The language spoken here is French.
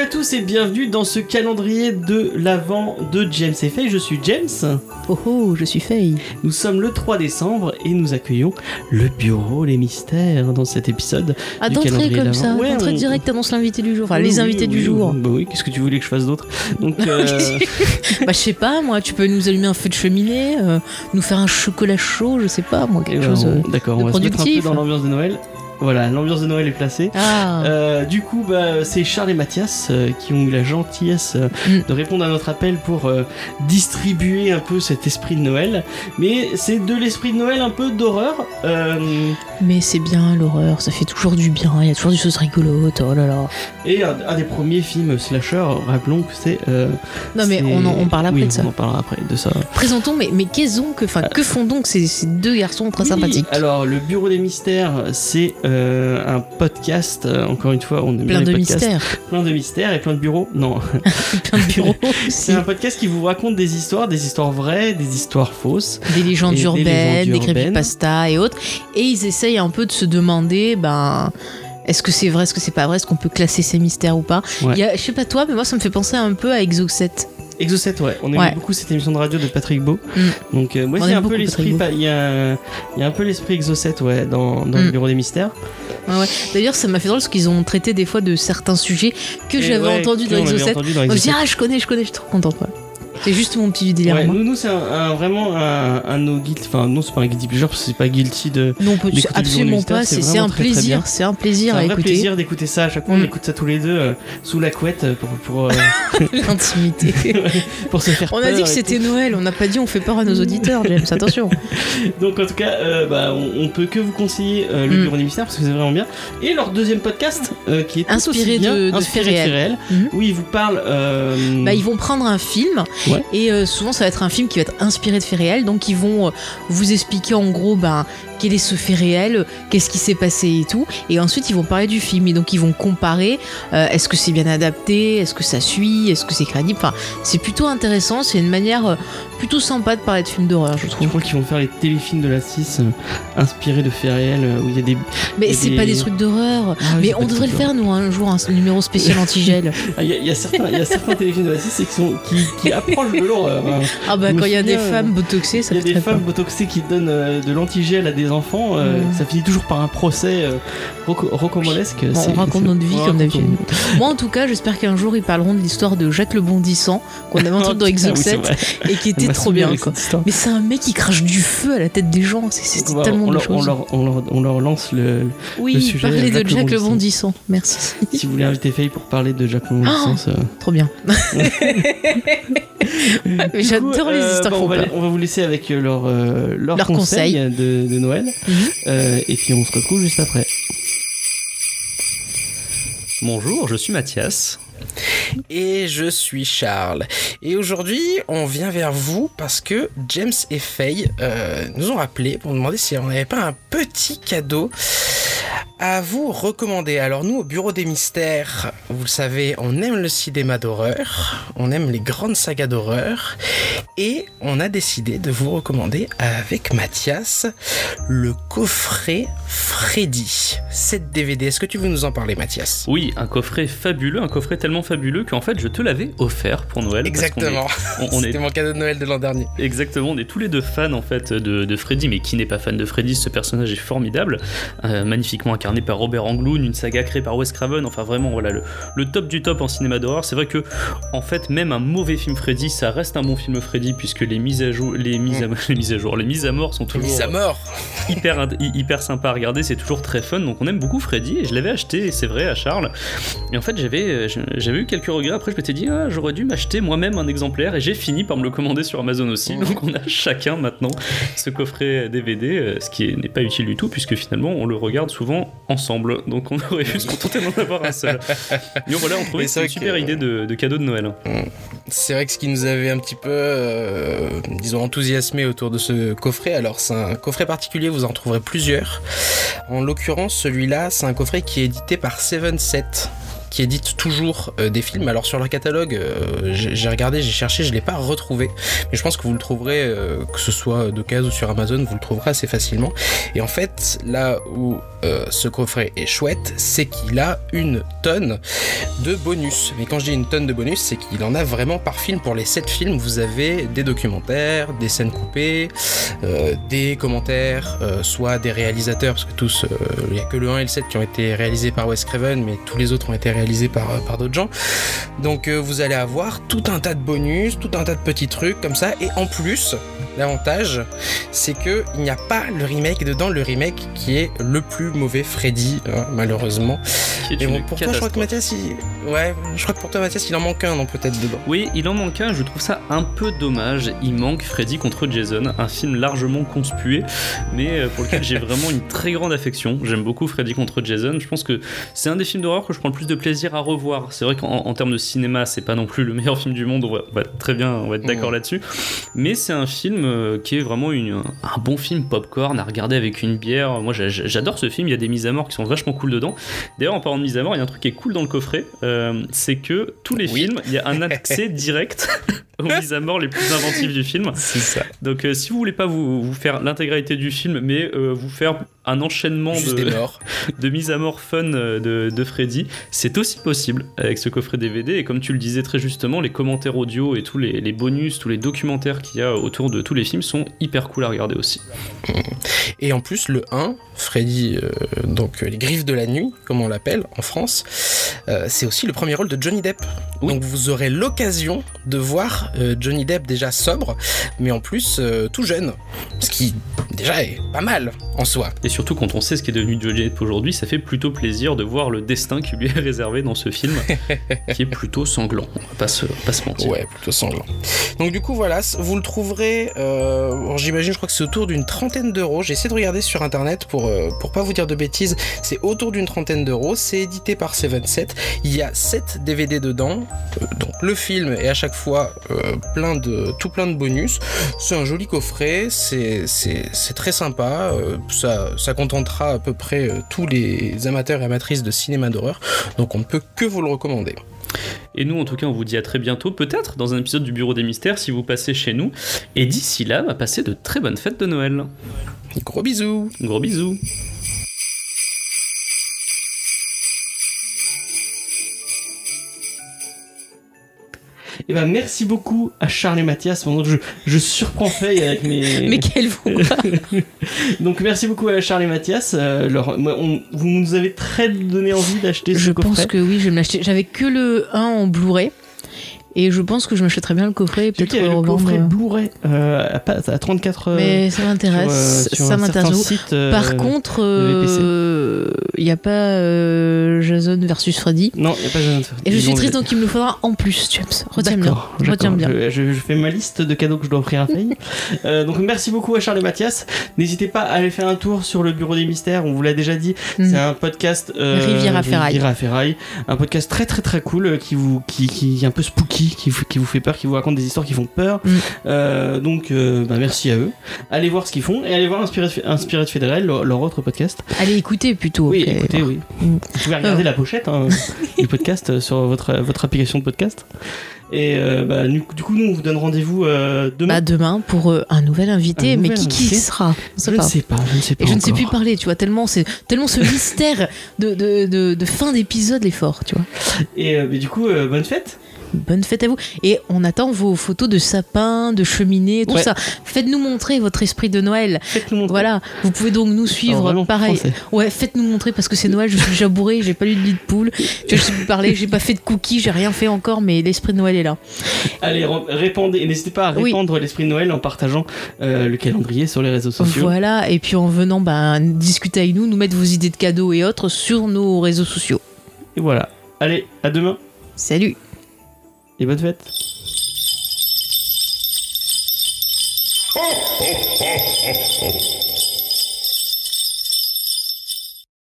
Salut à tous et bienvenue dans ce calendrier de l'Avent de James et Faye. Je suis James. Oh oh, je suis Faye. Nous sommes le 3 décembre et nous accueillons le bureau Les Mystères dans cet épisode. Ah, du d'entrée calendrier de comme l'Avent. ça, Ouais, d'entrée on- direct, annonce l'invité du jour. Enfin, Oui, les oui, invités du oui, jour. Bah oui, qu'est-ce que tu voulais que je fasse d'autre Donc, euh, bah, je sais pas, moi, tu peux nous allumer un feu de cheminée, euh, nous faire un chocolat chaud, je sais pas, moi, eh quelque ben, chose. euh. D'accord, on va se mettre un peu productif. dans l'ambiance de Noël. Voilà, l'ambiance de Noël est placée. Ah, Euh, du coup, bah, c'est Charles et Mathias euh, qui ont eu la gentillesse euh, Mm. de répondre à notre appel pour distribuer un peu cet esprit de Noël. Mais c'est de l'esprit de Noël un peu d'horreur. Mais c'est bien l'horreur, ça fait toujours du bien, il y a toujours des choses rigolotes, oh là là. et un, un des premiers films slasher, rappelons que c'est. Non, mais on, en- on parle après oui, de ça. On en parlera après de ça. Présentons, mais, mais qu'est-ce que, que font donc ces, ces deux garçons très Oui, sympathiques? Alors, le Bureau des Mystères, c'est euh, un podcast. euh, encore une fois, on aime bien Plein les de podcasts. mystères, Plein de mystères et plein de bureaux. Non, plein de bureaux c'est un podcast qui vous raconte des histoires, des histoires vraies, des histoires fausses. des légendes et des urbaines, légendes des urbaines. et autres. Et ils essayent un peu de se demander, ben. Est-ce que c'est vrai, est-ce que c'est pas vrai, est-ce qu'on peut classer ces mystères ou pas Ouais. Il y a, Je sais pas toi, mais moi ça me fait penser un peu à Exo 7. Exo 7, ouais. On aime Ouais. beaucoup cette émission de radio de Patrick Beau. Mm. Donc, euh, c'est aime un peu l'esprit. Il y, a, il y a un peu l'esprit Exo 7, ouais, dans, dans le Mm. Bureau des Mystères. Ouais, ouais. D'ailleurs, ça m'a fait drôle parce qu'ils ont traité des fois de certains sujets que j'avais entendu que dans on Exo avait 7. entendu dans Moi, je me dis, 7. ah, je connais, je connais, je suis trop contente. C'est juste mon petit délire. Ouais, nous, nous c'est un, un- vraiment un, un no guilty. Enfin, non, c'est pas un guilty pleasure parce que c'est pas guilty de. Non, absolument pas. C'est C'est c'est un plaisir. C'est un C'est plaisir un vrai écouter. plaisir d'écouter ça. À chaque fois, on Mm. écoute ça tous les deux euh, sous la couette euh, pour, pour, euh, L'intimité. pour se faire On a dit que c'était Noël. On n'a pas dit on fait peur à nos auditeurs, James. Attention. Donc, en tout cas, euh, bah, on, on peut que vous conseiller le Mm. Bureau des Mystères parce que c'est vraiment bien. Et leur deuxième podcast qui est Inspiré bien, de- de inspiré faits réels. Où ils vous parlent. Bah, ils vont prendre un film Et euh, souvent ça va être un film qui va être inspiré de faits réels. Donc ils vont euh, vous expliquer en gros ben, quel est ce fait réel, qu'est-ce qui s'est passé et tout. Et ensuite ils vont parler du film et donc ils vont comparer euh, est-ce que c'est bien adapté, est-ce que ça suit, est-ce que c'est crédible. Enfin, c'est plutôt intéressant. C'est une manière euh, plutôt sympa de parler de films d'horreur, je Je trouve. crois qu'ils vont faire les téléfilms de la 6 euh, inspirés de faits réels où il y a des. Mais c'est des- pas des trucs d'horreur. Ah Mais on devrait le faire nous un jour un numéro spécial anti-gel. Ah, Il y, y a certains, il y a certains téléfilms de la 6 qui, sont, qui, qui approchent de l'horreur. hein. Ah bah Je quand il y a des femmes botoxées, ça Il y a des femmes botoxées qui donnent de l'antigel à des enfants. euh, Mm. Ça finit toujours par un procès euh, rocambolesque. Bon, on raconte notre vie comme d'habitude. Moi, en tout cas, j'espère qu'un jour ils parleront de l'histoire de Jacques le Bondissant qu'on avait entendu dans Ah Exo oui, c'est 7 vrai. et qui était trop bien. Quoi. Mais c'est un mec qui crache du feu à la tête des gens. C'est tellement on, de leur, on, choses. leur, on, leur, on leur lance le. oui, le sujet, parler de Jacques le Jacques le Bondissant. Bondissant. Merci. Si vous voulez inviter Faye pour parler de Jacques Longdistance. euh, trop bien. J'adore les euh, histoires bon, on, va, vous laisser avec euh, leur, leur, conseil de, de Noël. Mhm. Euh, et puis on se retrouve juste après. Bonjour, je suis Mathias. Et je suis Charles. Et aujourd'hui, on vient vers vous parce que James et Faye euh, nous ont rappelé pour nous demander si on n'avait pas un petit cadeau à vous recommander. Alors nous, au Bureau des Mystères, vous le savez, on aime le cinéma d'horreur, on aime les grandes sagas d'horreur, et on a décidé de vous recommander avec Mathias le coffret Freddy. 7 DVD. Est-ce que tu veux nous en parler, Mathias? Oui, un coffret fabuleux, un coffret tellement fabuleux qu'en fait je te l'avais offert pour Noël. Exactement. est C'était mon cadeau de Noël de l'an dernier. Exactement, on est tous les deux fans en fait de, de Freddy, mais qui n'est pas fan de Freddy Ce personnage est formidable, euh, magnifiquement incarné par Robert Englund, une saga créée par Wes Craven. Enfin vraiment, voilà le, le top du top en cinéma d'horreur. C'est vrai que en fait, même un mauvais film Freddy, ça reste un bon film Freddy puisque les mises à jour, les mises à, les mises à jour, les mises à mort sont toujours à mort. hyper hyper sympa regarder. C'est toujours très fun. Donc on aime beaucoup Freddy et je l'avais acheté, c'est vrai, à Charles. Et en fait, j'avais euh, j'avais eu quelques regrets. Après, je m'étais dit, ah, j'aurais dû m'acheter moi-même un exemplaire et j'ai fini par me le commander sur Amazon aussi. Donc on a chacun maintenant ce coffret DVD, euh, ce qui est- n'est pas utile du tout puisque finalement on le regarde souvent ensemble. Donc on aurait pu se contenter d'en avoir un seul. Mais voilà, on trouvait c'est une super que- idée de, de cadeau de Noël. C'est vrai que ce qui nous avait un petit peu, euh, disons, enthousiasmé autour de ce coffret, alors c'est un coffret particulier, vous en trouverez plusieurs. En l'occurrence, celui-là, c'est un coffret qui est édité par Seven Set qui édite toujours euh, des films. Alors sur leur catalogue, euh, j'ai regardé, j'ai cherché, je l'ai pas retrouvé, mais je pense que vous le trouverez, euh, que ce soit d'occasion ou sur Amazon, vous le trouverez assez facilement. Et en fait, là où euh, ce coffret est chouette, c'est qu'il a une tonne de bonus. Mais quand je dis une tonne de bonus, c'est qu'il en a vraiment par film. Pour les 7 films, vous avez des documentaires, des scènes coupées, euh, des commentaires, euh, soit des réalisateurs, parce que tous, il n'y a que le 1 et le 7 qui ont été réalisés par Wes Craven, mais tous les autres ont été réalisés par, par d'autres gens. Donc vous allez avoir tout un tas de bonus, tout un tas de petits trucs comme ça, et en plus, l'avantage, c'est que il n'y a pas le remake dedans, le remake qui est le plus mauvais Freddy, hein, malheureusement. Et bon, pour toi, je crois que. Mathias, il... ouais, je crois que pour toi, Mathias, il en manque un, non, peut-être dedans. Oui, il en manque un, je trouve ça un peu dommage. Il manque Freddy contre Jason, un film largement conspué, mais euh, pour lequel j'ai vraiment une très grande affection. J'aime beaucoup Freddy contre Jason. Je pense que c'est un des films d'horreur que je prends le plus de plaisir à revoir. C'est vrai qu'en en termes de cinéma, c'est pas non plus le meilleur film du monde, on va, on va être très bien, on va être d'accord là-dessus. Mais c'est un film euh, qui est vraiment une, un bon film popcorn à regarder avec une bière. Moi, j'a- j'adore ce film. Il y a des mises à mort qui sont vachement cool dedans. D'ailleurs, en parlant de mise à mort, il y a un truc qui est cool dans le coffret, euh, c'est que tous les Oui. films, il y a un accès direct aux mises à mort les plus inventives du film. C'est ça. Donc, euh, si vous voulez pas vous, vous faire l'intégralité du film, mais euh, vous faire un enchaînement Juste de, des morts. de mise à mort fun euh, de, de Freddy, c'est aussi possible avec ce coffret DVD. Et comme tu le disais très justement, les commentaires audio et tous les, les bonus, tous les documentaires qu'il y a autour de tous les films sont hyper cool à regarder aussi. Et en plus, le 1, Freddy, euh, donc les griffes de la nuit, comme on l'appelle en France, c'est aussi le premier rôle de Johnny Depp. Oui. Donc vous aurez l'occasion de voir euh, Johnny Depp déjà sobre, mais en plus euh, tout jeune. Ce qui déjà est pas mal en soi. Et surtout, quand on sait ce qui est devenu Johnny Depp aujourd'hui, ça fait plutôt plaisir de voir le destin qui lui est réservé dans ce film, qui est plutôt sanglant. On va pas se, pas se mentir. Ouais, plutôt sanglant. Donc du coup voilà, vous le trouverez, euh, j'imagine, je crois que c'est autour d'une trentaine d'euros. J'ai essayé de regarder sur internet pour, pour pas vous dire de bêtises. C'est autour d'une trentaine d'euros. C'est édité par Seven Set. Il y a 7 DVD dedans. Euh, donc le film est à chaque fois euh, plein de, tout plein de bonus. C'est un joli coffret, c'est très sympa. euh, ça, ça contentera à peu près tous les amateurs et amatrices de cinéma d'horreur. Donc on ne peut que vous le recommander. Et nous, en tout cas, on vous dit à très bientôt, peut-être dans un épisode du Bureau des Mystères si vous passez chez nous. Et d'ici là, bah, passez de très bonnes fêtes de Noël. Gros bisous Gros bisous. Et ben merci beaucoup à Charles et Mathias pendant que je, je surprends Faye avec mes. Mais quel vous Donc merci beaucoup à Charles et Mathias. euh, leur- on- vous nous avez très donné envie d'acheter ce Je coffret. pense que oui, je vais me l'acheter. J'avais que le 1 en Blu-ray. Et je pense que je m'achèterais bien le coffret peut-être le coffret Blu-ray euh, à, pas- à 34 euh, Mais ça euh, m'intéresse. ça m'intéresse. euh, Par contre, euh, il n'y a pas euh, Jason versus Freddy. Non, il n'y a pas Jason. Et je suis triste, donc il me le faudra en plus, James. Retiens bien. Retiens bien. Je, je- je fais ma liste de cadeaux que je dois offrir à Faye. Euh, donc merci beaucoup à Charles et Mathias. N'hésitez pas à aller faire un tour sur le bureau des mystères. On vous l'a déjà dit. Mm. C'est un podcast euh, Ferraille. Riviera Ferraille. Un podcast très très très cool euh, qui vous qui, qui est un peu spooky, qui vous, qui vous fait peur, qui vous raconte des histoires qui font peur. Mm. Donc bah, merci à eux. Allez voir ce qu'ils font et allez voir Inspired, Inspired Federal, leur, leur autre podcast. Allez écoutez plutôt. Oui, ok. écoutez, oui. Mm. Vous pouvez regarder la pochette hein, du podcast euh, sur votre, votre application de podcast. Et euh, bah, du coup, nous, on vous donne rendez-vous euh, demain. Bah, demain pour euh, un nouvel invité, Un mais nouvel qui qui invité. sera? Je ne sais pas, je ne sais pas. Et je ne sais plus parler, tu vois, tellement c'est tellement ce mystère de, de, de, de fin d'épisode est fort, tu vois. Et euh, du coup, euh, bonne fête. Bonne fête à vous. Et on attend vos photos de sapin, de cheminée, tout Ouais. ça. Faites-nous montrer votre esprit de Noël. Faites-nous montrer. Voilà, vous pouvez donc nous suivre, pareil. français. Ouais, faites-nous montrer parce que c'est Noël, je suis déjà bourré, j'ai pas lu de lit de poule, je sais plus parler, j'ai pas fait de cookies, j'ai rien fait encore, mais l'esprit de Noël est là. Allez, répandez. Et n'hésitez pas à Oui. répandre l'esprit de Noël en partageant euh, le calendrier sur les réseaux sociaux. Voilà, et puis en venant ben, discuter avec nous, nous mettre vos idées de cadeaux et autres sur nos réseaux sociaux. Et voilà. Allez, à demain. Salut Livet fett. Ho, ho, ho, ho, ho.